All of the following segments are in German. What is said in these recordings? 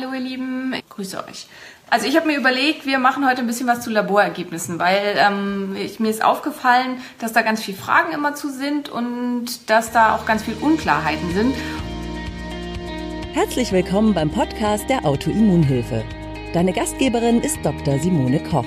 Hallo ihr Lieben, ich grüße euch. Also ich habe mir überlegt, wir machen heute ein bisschen was zu Laborergebnissen, weil ähm, ich, mir ist aufgefallen, dass da ganz viele Fragen immer zu sind und dass da auch ganz viele Unklarheiten sind. Herzlich willkommen beim Podcast der Autoimmunhilfe. Deine Gastgeberin ist Dr. Simone Koch.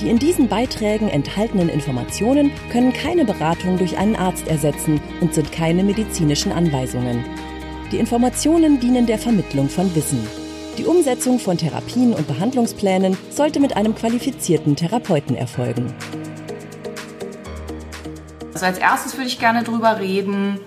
Die in diesen Beiträgen enthaltenen Informationen können keine Beratung durch einen Arzt ersetzen und sind keine medizinischen Anweisungen. Die Informationen dienen der Vermittlung von Wissen. Die Umsetzung von Therapien und Behandlungsplänen sollte mit einem qualifizierten Therapeuten erfolgen. Also als erstes würde ich gerne darüber reden,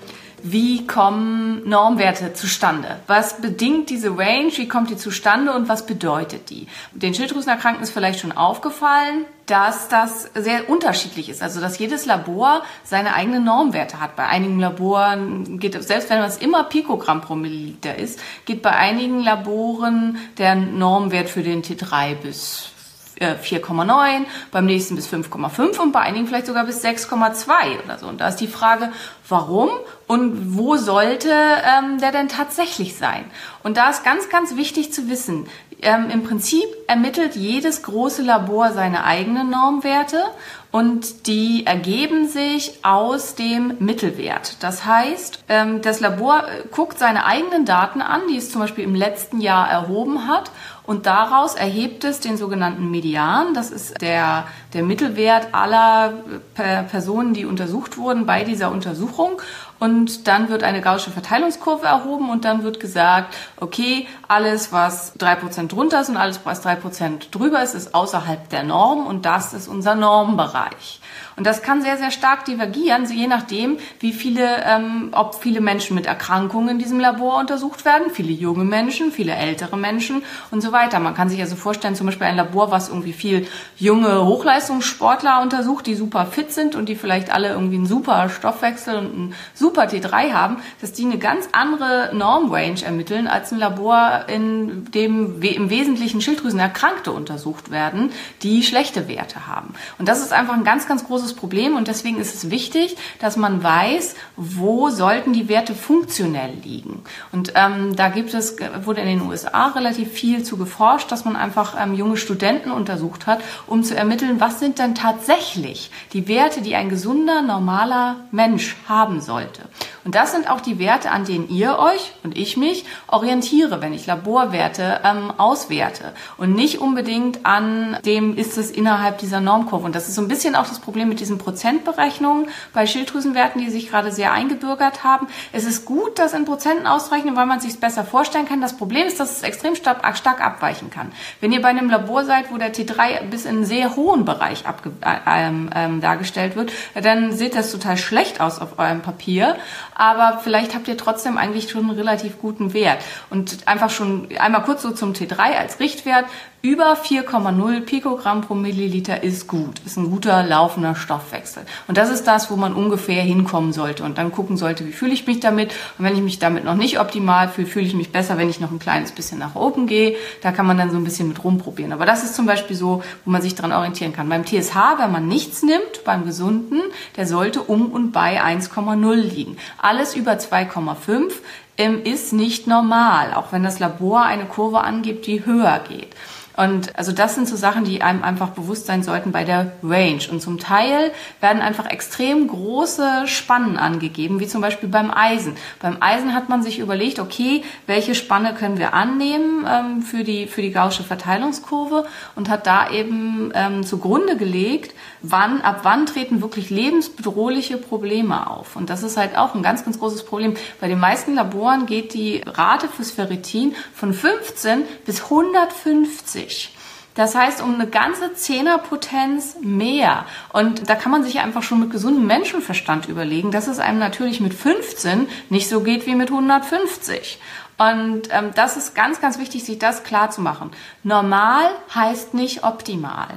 wie kommen Normwerte zustande? Was bedingt diese Range? Wie kommt die zustande und was bedeutet die? Den Schilddrüsenerkrankten ist vielleicht schon aufgefallen, dass das sehr unterschiedlich ist. Also, dass jedes Labor seine eigenen Normwerte hat. Bei einigen Laboren geht, selbst wenn es immer Pikogramm pro Milliliter ist, geht bei einigen Laboren der Normwert für den T3 bis 4,9, äh, beim nächsten bis 5,5 und bei einigen vielleicht sogar bis 6,2 oder so. Und da ist die Frage, warum und wo sollte ähm, der denn tatsächlich sein? Und da ist ganz, ganz wichtig zu wissen, ähm, im Prinzip ermittelt jedes große Labor seine eigenen Normwerte und die ergeben sich aus dem Mittelwert. Das heißt, ähm, das Labor äh, guckt seine eigenen Daten an, die es zum Beispiel im letzten Jahr erhoben hat und daraus erhebt es den sogenannten Median. Das ist der, der Mittelwert aller äh, Personen, die untersucht wurden bei dieser Untersuchung. Und dann wird eine gaussische Verteilungskurve erhoben und dann wird gesagt, okay, alles, was drei Prozent drunter ist und alles, was drei Prozent drüber ist, ist außerhalb der Norm und das ist unser Normbereich. Und das kann sehr, sehr stark divergieren, je nachdem, wie viele, ähm, ob viele Menschen mit Erkrankungen in diesem Labor untersucht werden, viele junge Menschen, viele ältere Menschen und so weiter. Man kann sich also vorstellen, zum Beispiel ein Labor, was irgendwie viel junge Hochleistungssportler untersucht, die super fit sind und die vielleicht alle irgendwie einen super Stoffwechsel und einen super T3 haben, dass die eine ganz andere Normrange ermitteln als ein Labor, in dem im Wesentlichen Schilddrüsenerkrankte untersucht werden, die schlechte Werte haben. Und das ist einfach ein ganz, ganz großes großes Problem und deswegen ist es wichtig, dass man weiß, wo sollten die Werte funktionell liegen. Und ähm, da gibt es, wurde in den USA relativ viel zu geforscht, dass man einfach ähm, junge Studenten untersucht hat, um zu ermitteln, was sind denn tatsächlich die Werte, die ein gesunder, normaler Mensch haben sollte. Und das sind auch die Werte, an denen ihr euch und ich mich orientiere, wenn ich Laborwerte ähm, auswerte. Und nicht unbedingt an dem, ist es innerhalb dieser Normkurve. Und das ist so ein bisschen auch das Problem mit diesen Prozentberechnungen bei Schilddrüsenwerten, die sich gerade sehr eingebürgert haben. Es ist gut, das in Prozenten auszurechnen, weil man sich es besser vorstellen kann. Das Problem ist, dass es extrem stark, abweichen kann. Wenn ihr bei einem Labor seid, wo der T3 bis in einen sehr hohen Bereich abge, äh, ähm, ähm, dargestellt wird, dann sieht das total schlecht aus auf eurem Papier aber vielleicht habt ihr trotzdem eigentlich schon einen relativ guten Wert. Und einfach schon einmal kurz so zum T3 als Richtwert. Über 4,0 Pikogramm pro Milliliter ist gut, ist ein guter laufender Stoffwechsel. Und das ist das, wo man ungefähr hinkommen sollte und dann gucken sollte, wie fühle ich mich damit. Und wenn ich mich damit noch nicht optimal fühle, fühle ich mich besser, wenn ich noch ein kleines bisschen nach oben gehe. Da kann man dann so ein bisschen mit rumprobieren. Aber das ist zum Beispiel so, wo man sich daran orientieren kann. Beim TSH, wenn man nichts nimmt, beim Gesunden, der sollte um und bei 1,0 liegen. Alles über 2,5 ähm, ist nicht normal, auch wenn das Labor eine Kurve angibt, die höher geht. Und also das sind so Sachen, die einem einfach bewusst sein sollten bei der Range. Und zum Teil werden einfach extrem große Spannen angegeben, wie zum Beispiel beim Eisen. Beim Eisen hat man sich überlegt, okay, welche Spanne können wir annehmen ähm, für die für die gaussische Verteilungskurve und hat da eben ähm, zugrunde gelegt, wann ab wann treten wirklich lebensbedrohliche Probleme auf. Und das ist halt auch ein ganz ganz großes Problem. Bei den meisten Laboren geht die Rate fürs Ferritin von 15 bis 150 50. Das heißt, um eine ganze Zehnerpotenz mehr. Und da kann man sich einfach schon mit gesundem Menschenverstand überlegen, dass es einem natürlich mit 15 nicht so geht wie mit 150. Und ähm, das ist ganz, ganz wichtig, sich das klar zu machen. Normal heißt nicht optimal.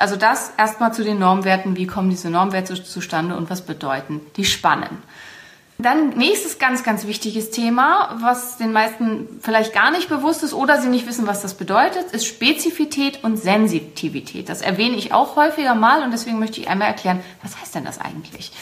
Also das erstmal zu den Normwerten. Wie kommen diese Normwerte zustande und was bedeuten die Spannen? Dann nächstes ganz, ganz wichtiges Thema, was den meisten vielleicht gar nicht bewusst ist oder sie nicht wissen, was das bedeutet, ist Spezifität und Sensitivität. Das erwähne ich auch häufiger mal und deswegen möchte ich einmal erklären, was heißt denn das eigentlich?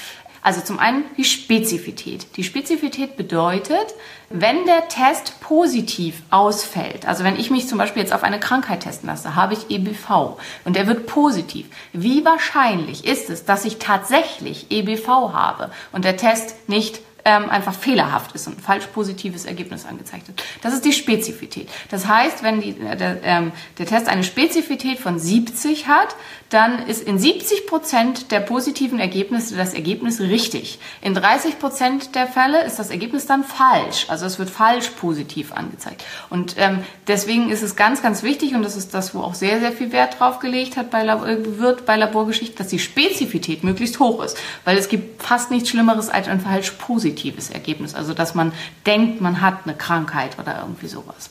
Also zum einen die Spezifität. Die Spezifität bedeutet, wenn der Test positiv ausfällt, also wenn ich mich zum Beispiel jetzt auf eine Krankheit testen lasse, habe ich EBV und der wird positiv. Wie wahrscheinlich ist es, dass ich tatsächlich EBV habe und der Test nicht ähm, einfach fehlerhaft ist und ein falsch positives Ergebnis angezeigt wird. Das ist die Spezifität. Das heißt, wenn die, äh, der, ähm, der Test eine Spezifität von 70 hat, dann ist in 70 Prozent der positiven Ergebnisse das Ergebnis richtig. In 30 Prozent der Fälle ist das Ergebnis dann falsch. Also es wird falsch positiv angezeigt. Und ähm, deswegen ist es ganz, ganz wichtig, und das ist das, wo auch sehr, sehr viel Wert drauf gelegt hat bei, wird bei Laborgeschichten, dass die Spezifität möglichst hoch ist. Weil es gibt fast nichts Schlimmeres als ein falsch positives Ergebnis. Also dass man denkt, man hat eine Krankheit oder irgendwie sowas.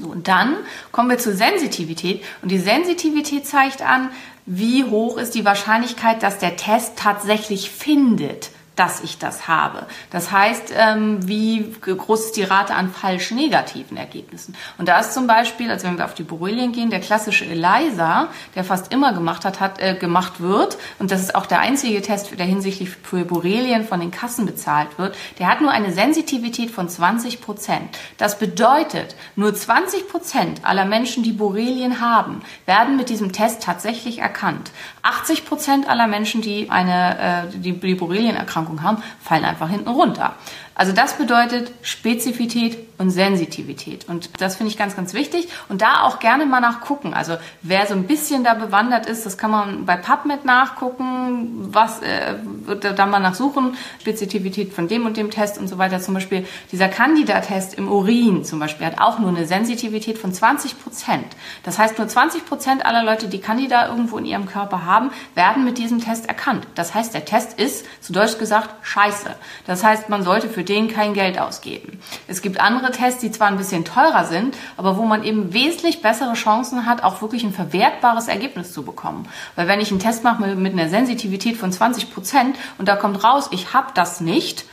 So, und dann kommen wir zur Sensitivität. Und die Sensitivität zeigt an, wie hoch ist die Wahrscheinlichkeit, dass der Test tatsächlich findet, dass ich das habe. Das heißt, ähm, wie groß ist die Rate an falsch negativen Ergebnissen? Und da ist zum Beispiel, also wenn wir auf die Borrelien gehen, der klassische ELISA, der fast immer gemacht hat, hat äh, gemacht wird, und das ist auch der einzige Test, der hinsichtlich für Borrelien von den Kassen bezahlt wird, der hat nur eine Sensitivität von 20 Prozent. Das bedeutet, nur 20 Prozent aller Menschen, die Borrelien haben, werden mit diesem Test tatsächlich erkannt. 80 Prozent aller Menschen, die eine äh, die, Borrelienerkrankung Erkrankung haben, fallen einfach hinten runter. Also das bedeutet Spezifität und Sensitivität. Und das finde ich ganz, ganz wichtig. Und da auch gerne mal nachgucken. Also wer so ein bisschen da bewandert ist, das kann man bei PubMed nachgucken, was äh, da mal nachsuchen, Spezifität von dem und dem Test und so weiter. Zum Beispiel dieser Candida-Test im Urin zum Beispiel hat auch nur eine Sensitivität von 20 Prozent. Das heißt, nur 20 Prozent aller Leute, die Candida irgendwo in ihrem Körper haben, werden mit diesem Test erkannt. Das heißt, der Test ist, zu Deutsch gesagt, scheiße. Das heißt, man sollte für den kein Geld ausgeben. Es gibt andere Tests, die zwar ein bisschen teurer sind, aber wo man eben wesentlich bessere Chancen hat, auch wirklich ein verwertbares Ergebnis zu bekommen. Weil wenn ich einen Test mache mit einer Sensitivität von 20 Prozent und da kommt raus, ich habe das nicht,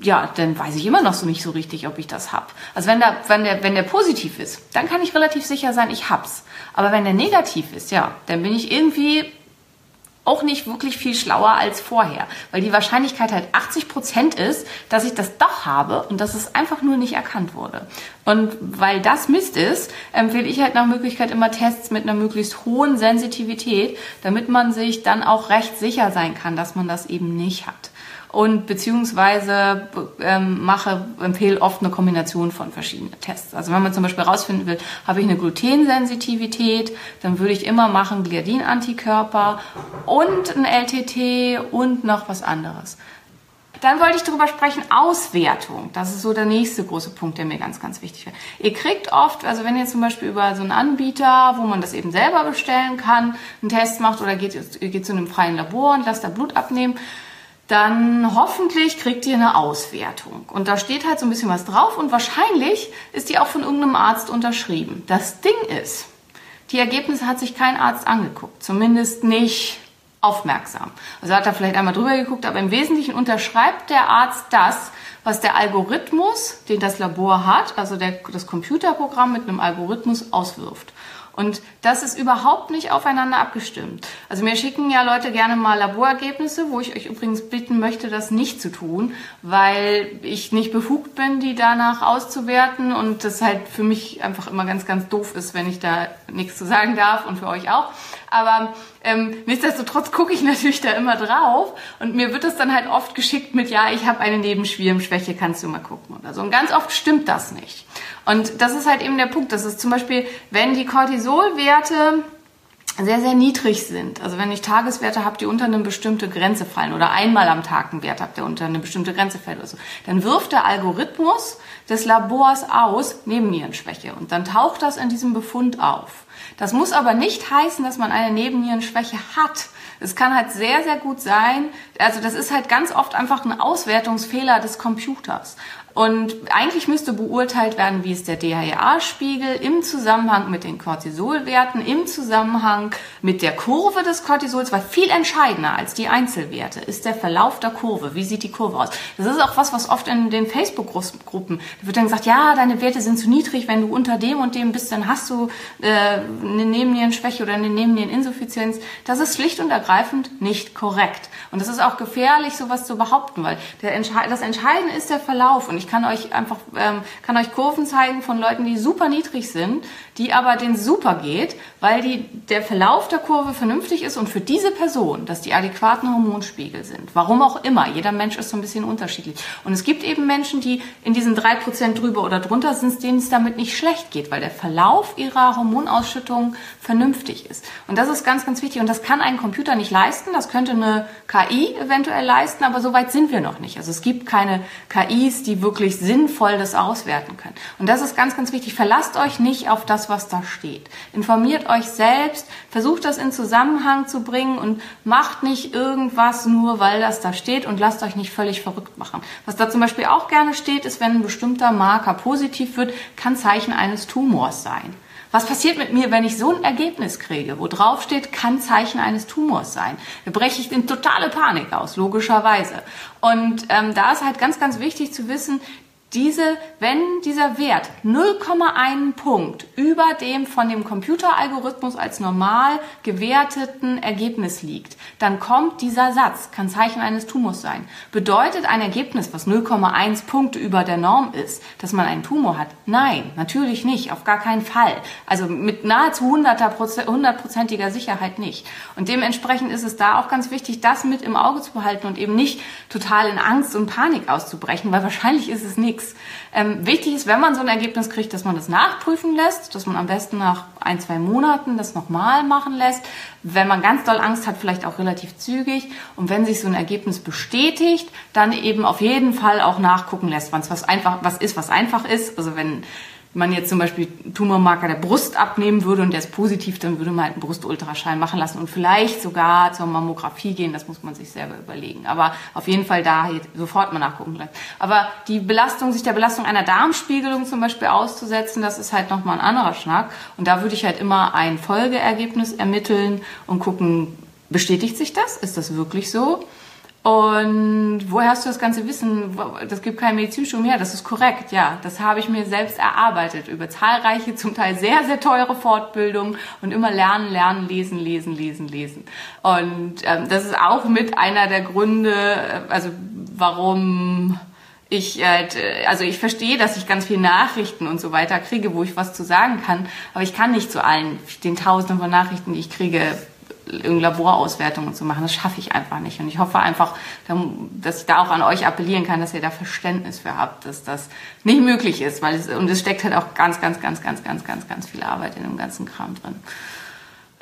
ja, dann weiß ich immer noch so nicht so richtig, ob ich das hab. Also wenn der, wenn der, wenn der positiv ist, dann kann ich relativ sicher sein, ich hab's. Aber wenn der negativ ist, ja, dann bin ich irgendwie auch nicht wirklich viel schlauer als vorher, weil die Wahrscheinlichkeit halt 80 Prozent ist, dass ich das doch habe und dass es einfach nur nicht erkannt wurde. Und weil das Mist ist, empfehle ich halt nach Möglichkeit immer Tests mit einer möglichst hohen Sensitivität, damit man sich dann auch recht sicher sein kann, dass man das eben nicht hat und beziehungsweise ähm, mache, empfehle oft eine Kombination von verschiedenen Tests. Also wenn man zum Beispiel herausfinden will, habe ich eine Glutensensitivität, dann würde ich immer machen Gliadin-Antikörper und ein LTT und noch was anderes. Dann wollte ich darüber sprechen, Auswertung. Das ist so der nächste große Punkt, der mir ganz, ganz wichtig wäre. Ihr kriegt oft, also wenn ihr zum Beispiel über so einen Anbieter, wo man das eben selber bestellen kann, einen Test macht oder geht, geht zu einem freien Labor und lasst da Blut abnehmen, dann hoffentlich kriegt ihr eine Auswertung. Und da steht halt so ein bisschen was drauf und wahrscheinlich ist die auch von irgendeinem Arzt unterschrieben. Das Ding ist, die Ergebnisse hat sich kein Arzt angeguckt, zumindest nicht aufmerksam. Also hat er vielleicht einmal drüber geguckt, aber im Wesentlichen unterschreibt der Arzt das, was der Algorithmus, den das Labor hat, also der, das Computerprogramm mit einem Algorithmus auswirft. Und das ist überhaupt nicht aufeinander abgestimmt. Also mir schicken ja Leute gerne mal Laborergebnisse, wo ich euch übrigens bitten möchte, das nicht zu tun, weil ich nicht befugt bin, die danach auszuwerten und das halt für mich einfach immer ganz, ganz doof ist, wenn ich da nichts zu sagen darf und für euch auch. Aber ähm, nichtsdestotrotz gucke ich natürlich da immer drauf und mir wird es dann halt oft geschickt mit, ja, ich habe eine Nebenschwirmschwäche, kannst du mal gucken oder so. Und ganz oft stimmt das nicht. Und das ist halt eben der Punkt. Das ist zum Beispiel, wenn die Cortisolwerte sehr, sehr niedrig sind. Also wenn ich Tageswerte habe, die unter eine bestimmte Grenze fallen oder einmal am Tag einen Wert habe, der unter eine bestimmte Grenze fällt oder so, dann wirft der Algorithmus des Labors aus Nebennierenschwäche und dann taucht das in diesem Befund auf. Das muss aber nicht heißen, dass man eine Nebennierenschwäche hat. Es kann halt sehr, sehr gut sein, also das ist halt ganz oft einfach ein Auswertungsfehler des Computers. Und eigentlich müsste beurteilt werden, wie ist der DHEA-Spiegel im Zusammenhang mit den Cortisolwerten, im Zusammenhang mit der Kurve des Cortisols, weil viel entscheidender als die Einzelwerte ist der Verlauf der Kurve. Wie sieht die Kurve aus? Das ist auch was, was oft in den Facebook-Gruppen wird dann gesagt, ja, deine Werte sind zu niedrig, wenn du unter dem und dem bist, dann hast du äh, eine Nebennierenschwäche oder eine Nebenniereninsuffizienz. Das ist schlicht und ergreifend nicht korrekt. Und das ist auch gefährlich, sowas zu behaupten, weil der das Entscheidende ist der Verlauf. Und ich kann euch einfach, ähm, kann euch Kurven zeigen von Leuten, die super niedrig sind, die aber den super geht, weil die, der Verlauf der Kurve vernünftig ist und für diese Person, dass die adäquaten Hormonspiegel sind. Warum auch immer. Jeder Mensch ist so ein bisschen unterschiedlich. Und es gibt eben Menschen, die in diesen drei Prozent drüber oder drunter sind, denen es damit nicht schlecht geht, weil der Verlauf ihrer Hormonausschüttung vernünftig ist. Und das ist ganz, ganz wichtig. Und das kann ein Computer nicht leisten. Das könnte eine KI eventuell leisten, aber so weit sind wir noch nicht. Also es gibt keine KIs, die wirklich sinnvoll das auswerten können. Und das ist ganz, ganz wichtig. Verlasst euch nicht auf das, was da steht. Informiert euch selbst, versucht das in Zusammenhang zu bringen und macht nicht irgendwas nur, weil das da steht und lasst euch nicht völlig verrückt machen. Was da zum Beispiel auch gerne steht, ist, wenn ein bestimmter Marker positiv wird, kann Zeichen eines Tumors sein. Was passiert mit mir, wenn ich so ein Ergebnis kriege, wo drauf steht, kann Zeichen eines Tumors sein? Da breche ich in totale Panik aus, logischerweise. Und ähm, da ist halt ganz, ganz wichtig zu wissen, diese, wenn dieser Wert 0,1 Punkt über dem von dem Computeralgorithmus als normal gewerteten Ergebnis liegt, dann kommt dieser Satz, kann Zeichen eines Tumors sein. Bedeutet ein Ergebnis, was 0,1 Punkte über der Norm ist, dass man einen Tumor hat? Nein, natürlich nicht, auf gar keinen Fall. Also mit nahezu hundertprozentiger Sicherheit nicht. Und dementsprechend ist es da auch ganz wichtig, das mit im Auge zu behalten und eben nicht total in Angst und Panik auszubrechen, weil wahrscheinlich ist es nichts nichts. Ähm, wichtig ist, wenn man so ein Ergebnis kriegt, dass man das nachprüfen lässt, dass man am besten nach ein, zwei Monaten das nochmal machen lässt. Wenn man ganz doll Angst hat, vielleicht auch relativ zügig. Und wenn sich so ein Ergebnis bestätigt, dann eben auf jeden Fall auch nachgucken lässt, wann es was einfach, was ist, was einfach ist. Also wenn man jetzt zum Beispiel Tumormarker der Brust abnehmen würde und der ist positiv, dann würde man halt einen Brustultraschall machen lassen und vielleicht sogar zur Mammographie gehen. Das muss man sich selber überlegen. Aber auf jeden Fall da sofort mal nachgucken. Aber die Belastung, sich der Belastung einer Darmspiegelung zum Beispiel auszusetzen, das ist halt nochmal ein anderer Schnack. Und da würde ich halt immer ein Folgeergebnis ermitteln und gucken, bestätigt sich das? Ist das wirklich so? Und woher hast du das ganze Wissen? Das gibt kein Medizinstudium her. Das ist korrekt, ja. Das habe ich mir selbst erarbeitet über zahlreiche, zum Teil sehr, sehr teure Fortbildungen und immer lernen, lernen, lesen, lesen, lesen, lesen. Und ähm, das ist auch mit einer der Gründe, äh, also warum ich, äh, also ich verstehe, dass ich ganz viele Nachrichten und so weiter kriege, wo ich was zu sagen kann, aber ich kann nicht zu allen den Tausenden von Nachrichten, die ich kriege, Laborauswertungen zu machen. Das schaffe ich einfach nicht. Und ich hoffe einfach, dass ich da auch an euch appellieren kann, dass ihr da Verständnis für habt, dass das nicht möglich ist, weil es, und es steckt halt auch ganz, ganz, ganz, ganz, ganz, ganz, ganz viel Arbeit in dem ganzen Kram drin.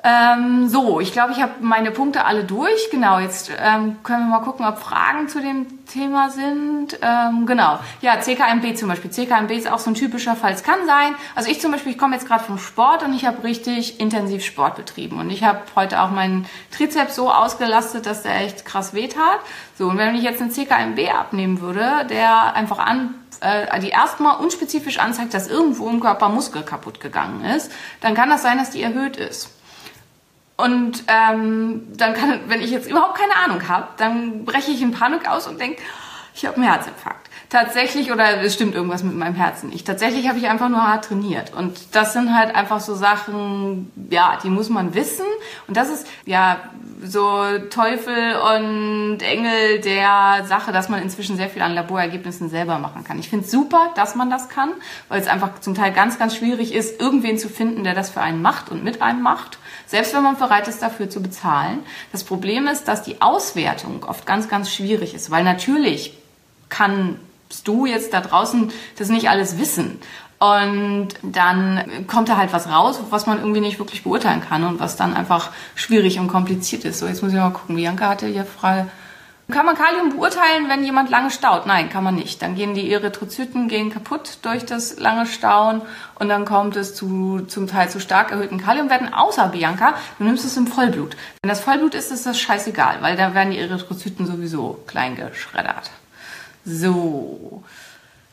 Ähm, so, ich glaube, ich habe meine Punkte alle durch. Genau, jetzt ähm, können wir mal gucken, ob Fragen zu dem Thema sind. Ähm, genau, ja, CKMB zum Beispiel. CKMB ist auch so ein typischer Fall. Es kann sein, also ich zum Beispiel, ich komme jetzt gerade vom Sport und ich habe richtig intensiv Sport betrieben. Und ich habe heute auch meinen Trizeps so ausgelastet, dass der echt krass wehtat. So, und wenn ich jetzt einen CKMB abnehmen würde, der einfach an äh, die erstmal unspezifisch anzeigt, dass irgendwo im Körper Muskel kaputt gegangen ist, dann kann das sein, dass die erhöht ist. Und ähm, dann kann, wenn ich jetzt überhaupt keine Ahnung habe, dann breche ich in Panik aus und denke, ich habe einen Herzinfarkt. Tatsächlich, oder es stimmt irgendwas mit meinem Herzen nicht. Tatsächlich habe ich einfach nur hart trainiert. Und das sind halt einfach so Sachen, ja, die muss man wissen. Und das ist, ja, so Teufel und Engel der Sache, dass man inzwischen sehr viel an Laborergebnissen selber machen kann. Ich finde es super, dass man das kann, weil es einfach zum Teil ganz, ganz schwierig ist, irgendwen zu finden, der das für einen macht und mit einem macht, selbst wenn man bereit ist, dafür zu bezahlen. Das Problem ist, dass die Auswertung oft ganz, ganz schwierig ist, weil natürlich kannst du jetzt da draußen das nicht alles wissen. Und dann kommt da halt was raus, was man irgendwie nicht wirklich beurteilen kann und was dann einfach schwierig und kompliziert ist. So, jetzt muss ich mal gucken. Bianca hatte hier Frage. Kann man Kalium beurteilen, wenn jemand lange staut? Nein, kann man nicht. Dann gehen die Erythrozyten gehen kaputt durch das lange Stauen und dann kommt es zu zum Teil zu stark erhöhten Kaliumwerten. Außer Bianca, du nimmst es im Vollblut. Wenn das Vollblut ist, ist das scheißegal, weil da werden die Erythrozyten sowieso klein geschreddert. So.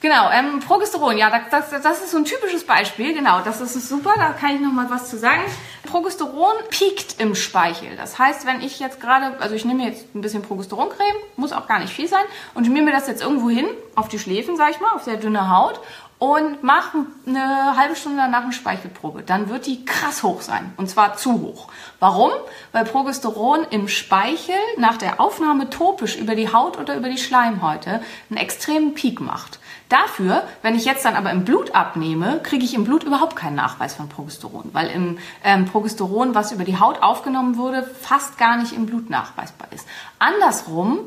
Genau, ähm, Progesteron, ja, das, das, das ist so ein typisches Beispiel, genau, das ist super, da kann ich noch mal was zu sagen. Progesteron piekt im Speichel. Das heißt, wenn ich jetzt gerade, also ich nehme jetzt ein bisschen Progesteroncreme, muss auch gar nicht viel sein, und schmier mir das jetzt irgendwo hin, auf die Schläfen, sag ich mal, auf sehr dünne Haut, und mach eine halbe Stunde danach eine Speichelprobe, dann wird die krass hoch sein. Und zwar zu hoch. Warum? Weil Progesteron im Speichel nach der Aufnahme topisch über die Haut oder über die Schleimhäute einen extremen Peak macht. Dafür, wenn ich jetzt dann aber im Blut abnehme, kriege ich im Blut überhaupt keinen Nachweis von Progesteron, weil im ähm, Progesteron, was über die Haut aufgenommen wurde, fast gar nicht im Blut nachweisbar ist. Andersrum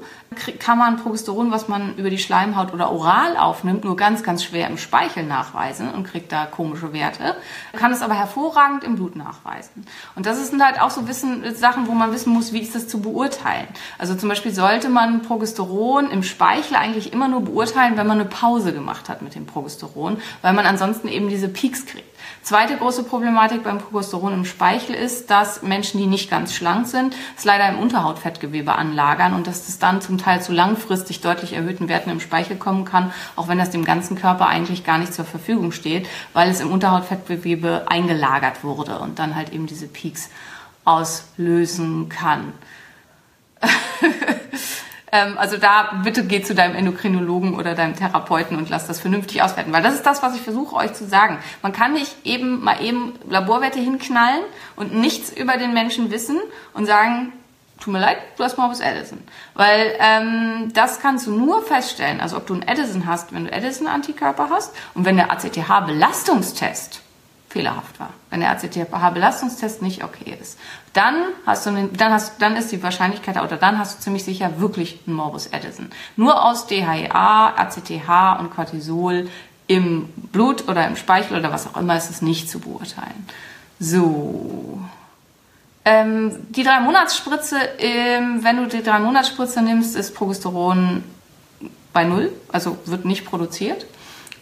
kann man Progesteron, was man über die Schleimhaut oder oral aufnimmt, nur ganz, ganz schwer im Speichel nachweisen und kriegt da komische Werte, kann es aber hervorragend im Blut nachweisen. Und das sind halt auch so Wissen, Sachen, wo man wissen muss, wie ist das zu beurteilen. Also zum Beispiel sollte man Progesteron im Speichel eigentlich immer nur beurteilen, wenn man eine Pause gemacht hat mit dem Progesteron, weil man ansonsten eben diese Peaks kriegt. Zweite große Problematik beim Progesteron im Speichel ist, dass Menschen, die nicht ganz schlank sind, es leider im Unterhautfettgewebe anlagern und dass das dann zum Teil zu langfristig deutlich erhöhten Werten im Speichel kommen kann, auch wenn das dem ganzen Körper eigentlich gar nicht zur Verfügung steht, weil es im Unterhautfettgewebe eingelagert wurde und dann halt eben diese Peaks auslösen kann. Ähm, also da bitte geh zu deinem Endokrinologen oder deinem Therapeuten und lass das vernünftig auswerten, weil das ist das, was ich versuche euch zu sagen. Man kann nicht eben mal eben Laborwerte hinknallen und nichts über den Menschen wissen und sagen, tut mir leid, du hast Morbus Addison. Weil ähm, das kannst du nur feststellen, also ob du einen Addison hast, wenn du Addison-Antikörper hast und wenn der ACTH-Belastungstest fehlerhaft war. Wenn der ACTH-Belastungstest nicht okay ist, dann hast du, einen, dann hast, dann ist die Wahrscheinlichkeit oder dann hast du ziemlich sicher wirklich einen Morbus Addison. Nur aus DHEA, ACTH und Cortisol im Blut oder im Speichel oder was auch immer ist es nicht zu beurteilen. So. Ähm, die drei Monatsspritze, ähm, wenn du die drei Monatsspritze nimmst, ist Progesteron bei null, also wird nicht produziert.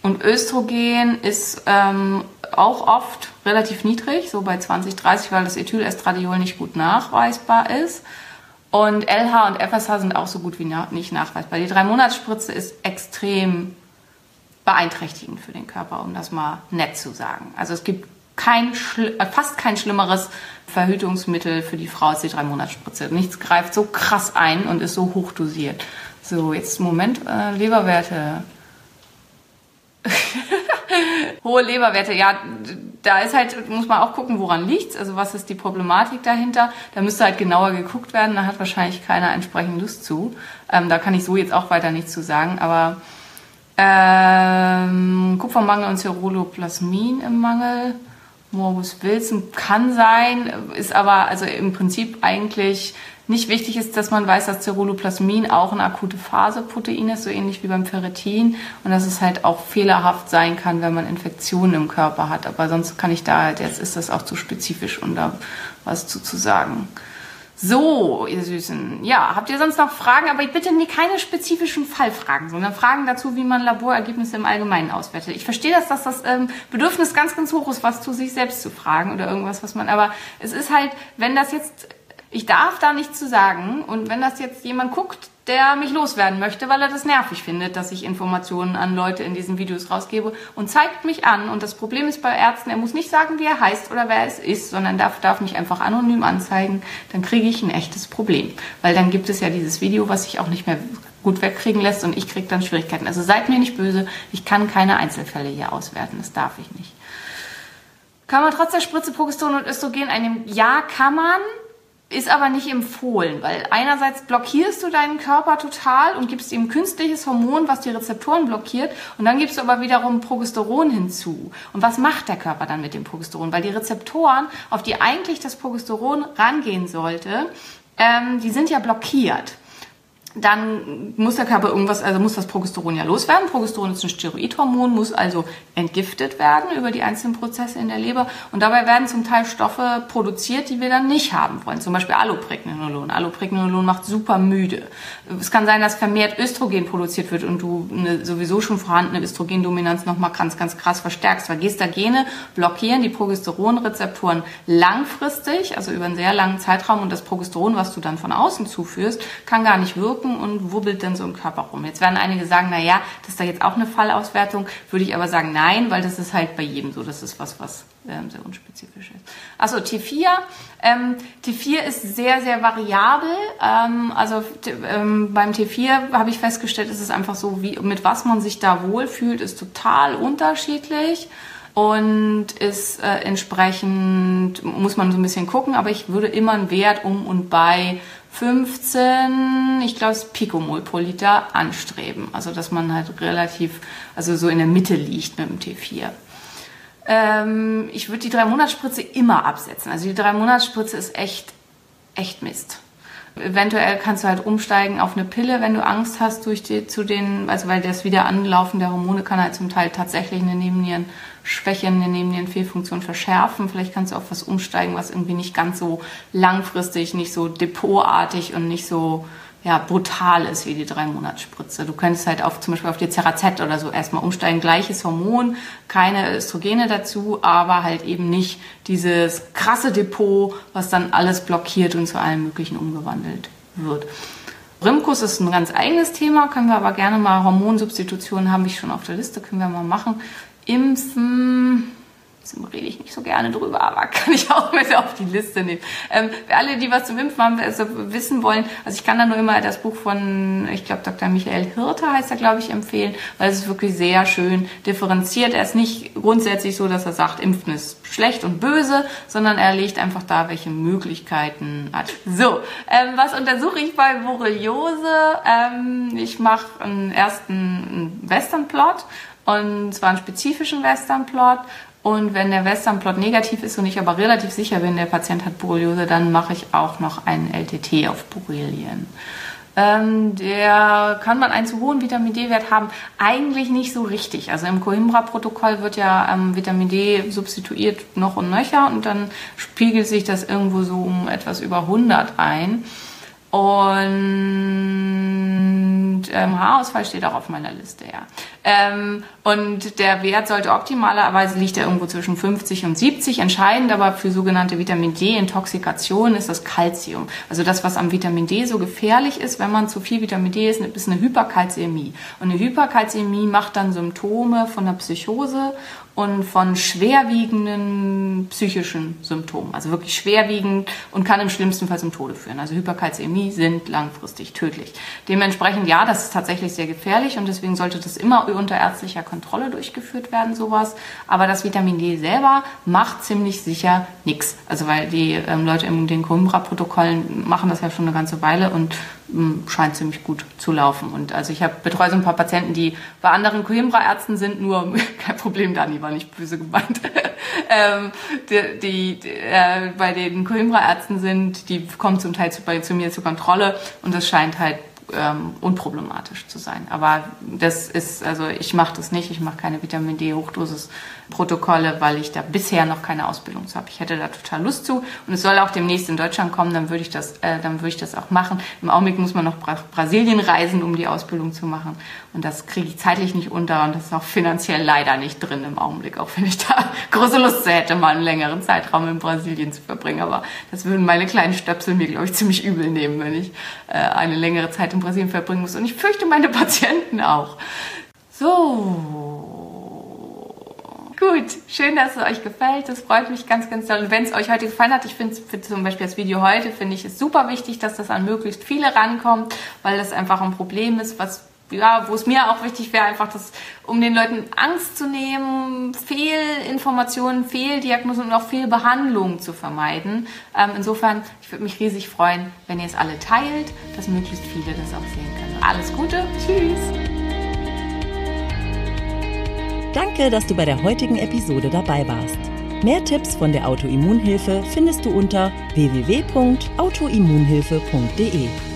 Und Östrogen ist ähm, auch oft relativ niedrig, so bei 20, 30, weil das Ethylestradiol nicht gut nachweisbar ist. Und LH und FSH sind auch so gut wie na nicht nachweisbar. Die Drei-Monats-Spritze ist extrem beeinträchtigend für den Körper, um das mal nett zu sagen. Also es gibt kein, äh, fast kein schlimmeres Verhütungsmittel für die Frau als die Drei-Monats-Spritze. Nichts greift so krass ein und ist so hoch dosiert. So, jetzt Moment, äh, Leberwerte. Hohe Leberwerte, ja, da ist halt, muss man auch gucken, woran liegt's, also was ist die Problematik dahinter. Da müsste halt genauer geguckt werden, da hat wahrscheinlich keiner entsprechend Lust zu. Ähm, da kann ich so jetzt auch weiter nichts zu sagen, aber ähm, Kupfermangel und Ceruloplasmin im Mangel. Morbus Wilson kann sein, ist aber also im Prinzip eigentlich nicht wichtig ist, dass man weiß, dass Ceruloplasmin auch ein akute Phase-Protein ist, so ähnlich wie beim Ferritin. Und dass es halt auch fehlerhaft sein kann, wenn man Infektionen im Körper hat. Aber sonst kann ich da halt, jetzt ist das auch zu spezifisch, um da was zu, zu sagen. So, ihr Süßen. Ja, habt ihr sonst noch Fragen? Aber bitte nie keine spezifischen Fallfragen, sondern Fragen dazu, wie man Laborergebnisse im Allgemeinen auswertet. Ich verstehe, dass das, das ähm, Bedürfnis ganz, ganz hoch ist, was zu sich selbst zu fragen oder irgendwas, was man, aber es ist halt, wenn das jetzt ich darf da nichts zu sagen. Und wenn das jetzt jemand guckt, der mich loswerden möchte, weil er das nervig findet, dass ich Informationen an Leute in diesen Videos rausgebe und zeigt mich an. Und das Problem ist bei Ärzten, er muss nicht sagen, wie er heißt oder wer es ist, sondern darf, darf mich einfach anonym anzeigen. Dann kriege ich ein echtes Problem. Weil dann gibt es ja dieses Video, was sich auch nicht mehr gut wegkriegen lässt und ich kriege dann Schwierigkeiten. Also seid mir nicht böse, ich kann keine Einzelfälle hier auswerten, das darf ich nicht. Kann man trotz der Spritze Progesteron und Östrogen einnehmen? Ja, kann man ist aber nicht empfohlen, weil einerseits blockierst du deinen Körper total und gibst ihm künstliches Hormon, was die Rezeptoren blockiert, und dann gibst du aber wiederum Progesteron hinzu. Und was macht der Körper dann mit dem Progesteron? Weil die Rezeptoren, auf die eigentlich das Progesteron rangehen sollte, ähm, die sind ja blockiert dann muss der Körper irgendwas, also muss das Progesteron ja loswerden. Progesteron ist ein Steroidhormon, muss also entgiftet werden über die einzelnen Prozesse in der Leber. Und dabei werden zum Teil Stoffe produziert, die wir dann nicht haben wollen. Zum Beispiel Allopregnanolon. Allopregnanolon macht super müde. Es kann sein, dass vermehrt Östrogen produziert wird und du eine sowieso schon vorhandene Östrogendominanz nochmal ganz, ganz krass verstärkst. Weil Gestagene blockieren die Progesteronrezeptoren langfristig, also über einen sehr langen Zeitraum. Und das Progesteron, was du dann von außen zuführst, kann gar nicht wirken gucken und wubbelt dann so im Körper rum. Jetzt werden einige sagen, na ja, das ist da jetzt auch eine Fallauswertung. Würde ich aber sagen, nein, weil das ist halt bei jedem so. Das ist was, was ähm, sehr unspezifisch ist. Achso, T4. Ähm, T4 ist sehr, sehr variabel. Ähm, also ähm, beim T4 habe ich festgestellt, ist es einfach so, wie mit was man sich da wohlfühlt, ist total unterschiedlich und ist äh, entsprechend, muss man so ein bisschen gucken, aber ich würde immer einen Wert um und bei 15, ich glaube, es Pikomol pro Liter anstreben. Also, dass man halt relativ, also so in der Mitte liegt mit dem T4. Ähm, ich würde die drei Monatsspritze immer absetzen. Also die drei Monatsspritze ist echt, echt Mist. Eventuell kannst du halt umsteigen auf eine Pille, wenn du Angst hast durch die, zu den, also weil das Wiederanlaufen der Hormone kann halt zum Teil tatsächlich eine Nebennierenschwäche, eine Nebennierenfehlfunktion verschärfen. Vielleicht kannst du auf was umsteigen, was irgendwie nicht ganz so langfristig, nicht so depotartig und nicht so ja, brutal ist wie die drei Monatsspritze. Du könntest halt auf zum Beispiel auf die Cerazette oder so erstmal umsteigen, gleiches Hormon, keine Östrogene dazu, aber halt eben nicht dieses krasse Depot, was dann alles blockiert und zu allem Möglichen umgewandelt wird. Rimkus ist ein ganz eigenes Thema, können wir aber gerne mal Hormonsubstitutionen habe ich schon auf der Liste, können wir mal machen. Impfen, Deswegen rede ich nicht so gerne drüber, aber kann ich auch mit auf die Liste nehmen. Ähm, für alle, die was zum Impfen haben, also wissen wollen, also ich kann da nur immer das Buch von, ich glaube, Dr. Michael Hirte heißt er, glaube ich, empfehlen, weil es ist wirklich sehr schön differenziert. Er ist nicht grundsätzlich so, dass er sagt, Impfen ist schlecht und böse, sondern er legt einfach da, welche Möglichkeiten hat. So, ähm, was untersuche ich bei Borreliose? Ähm, ich mache einen ersten Western-Plot und zwar einen spezifischen Western-Plot und wenn der Western-Plot negativ ist und ich aber relativ sicher bin, der Patient hat Borreliose, dann mache ich auch noch einen LTT auf Borrelien. Ähm, der kann man einen zu hohen Vitamin D-Wert haben? Eigentlich nicht so richtig. Also im Coimbra-Protokoll wird ja ähm, Vitamin D substituiert noch und nöcher und dann spiegelt sich das irgendwo so um etwas über 100 ein. Und ähm, Haarausfall steht auch auf meiner Liste, ja. Ähm, und der Wert sollte optimalerweise liegt er irgendwo zwischen 50 und 70. Entscheidend aber für sogenannte Vitamin D-Intoxikation ist das Calcium. Also das, was am Vitamin D so gefährlich ist, wenn man zu viel Vitamin D isst, ist eine Hyperkalzämie. Und eine Hyperkalzämie macht dann Symptome von einer Psychose und von schwerwiegenden psychischen Symptomen. Also wirklich schwerwiegend und kann im schlimmsten Fall zum Tode führen. Also Hyperkalzämie sind langfristig tödlich. Dementsprechend, ja, das ist tatsächlich sehr gefährlich und deswegen sollte das immer unter ärztlicher Kontrolle durchgeführt werden, sowas. Aber das Vitamin D selber macht ziemlich sicher nichts. Also weil die ähm, Leute in den Coimbra-Protokollen machen das ja schon eine ganze Weile und scheint ziemlich gut zu laufen. Und also ich habe betreue so ein paar Patienten, die bei anderen Coimbra-Ärzten sind, nur kein Problem, Dani war nicht böse gemeint. ähm, die, die äh, bei den Coimbra-Ärzten sind, die kommen zum Teil zu, bei, zu mir zur Kontrolle und das scheint halt ähm, unproblematisch zu sein. Aber das ist, also ich mache das nicht, ich mache keine Vitamin D Hochdosis Protokolle, weil ich da bisher noch keine Ausbildung zu habe. Ich hätte da total Lust zu und es soll auch demnächst in Deutschland kommen, dann würde ich das, äh, dann würde ich das auch machen. Im Augenblick muss man noch Bra Brasilien reisen, um die Ausbildung zu machen und das kriege ich zeitlich nicht unter und das ist auch finanziell leider nicht drin im Augenblick, auch wenn ich da große Lust hätte, mal einen längeren Zeitraum in Brasilien zu verbringen. Aber das würden meine kleinen Stöpsel mir, glaube ich, ziemlich übel nehmen, wenn ich äh, eine längere Zeit in Brasilien verbringen muss. Und ich fürchte meine Patienten auch. So, Gut, schön, dass es euch gefällt. Das freut mich ganz, ganz doll. Und wenn es euch heute gefallen hat, ich finde zum Beispiel das Video heute, finde ich es super wichtig, dass das an möglichst viele rankommt, weil das einfach ein Problem ist, was ja, wo es mir auch wichtig wäre, einfach das, um den Leuten Angst zu nehmen, Fehlinformationen, Fehldiagnosen und auch Fehlbehandlungen zu vermeiden. Ähm, insofern, ich würde mich riesig freuen, wenn ihr es alle teilt, dass möglichst viele das auch sehen können. Alles Gute, tschüss! Danke, dass du bei der heutigen Episode dabei warst. Mehr Tipps von der Autoimmunhilfe findest du unter www.autoimmunhilfe.de.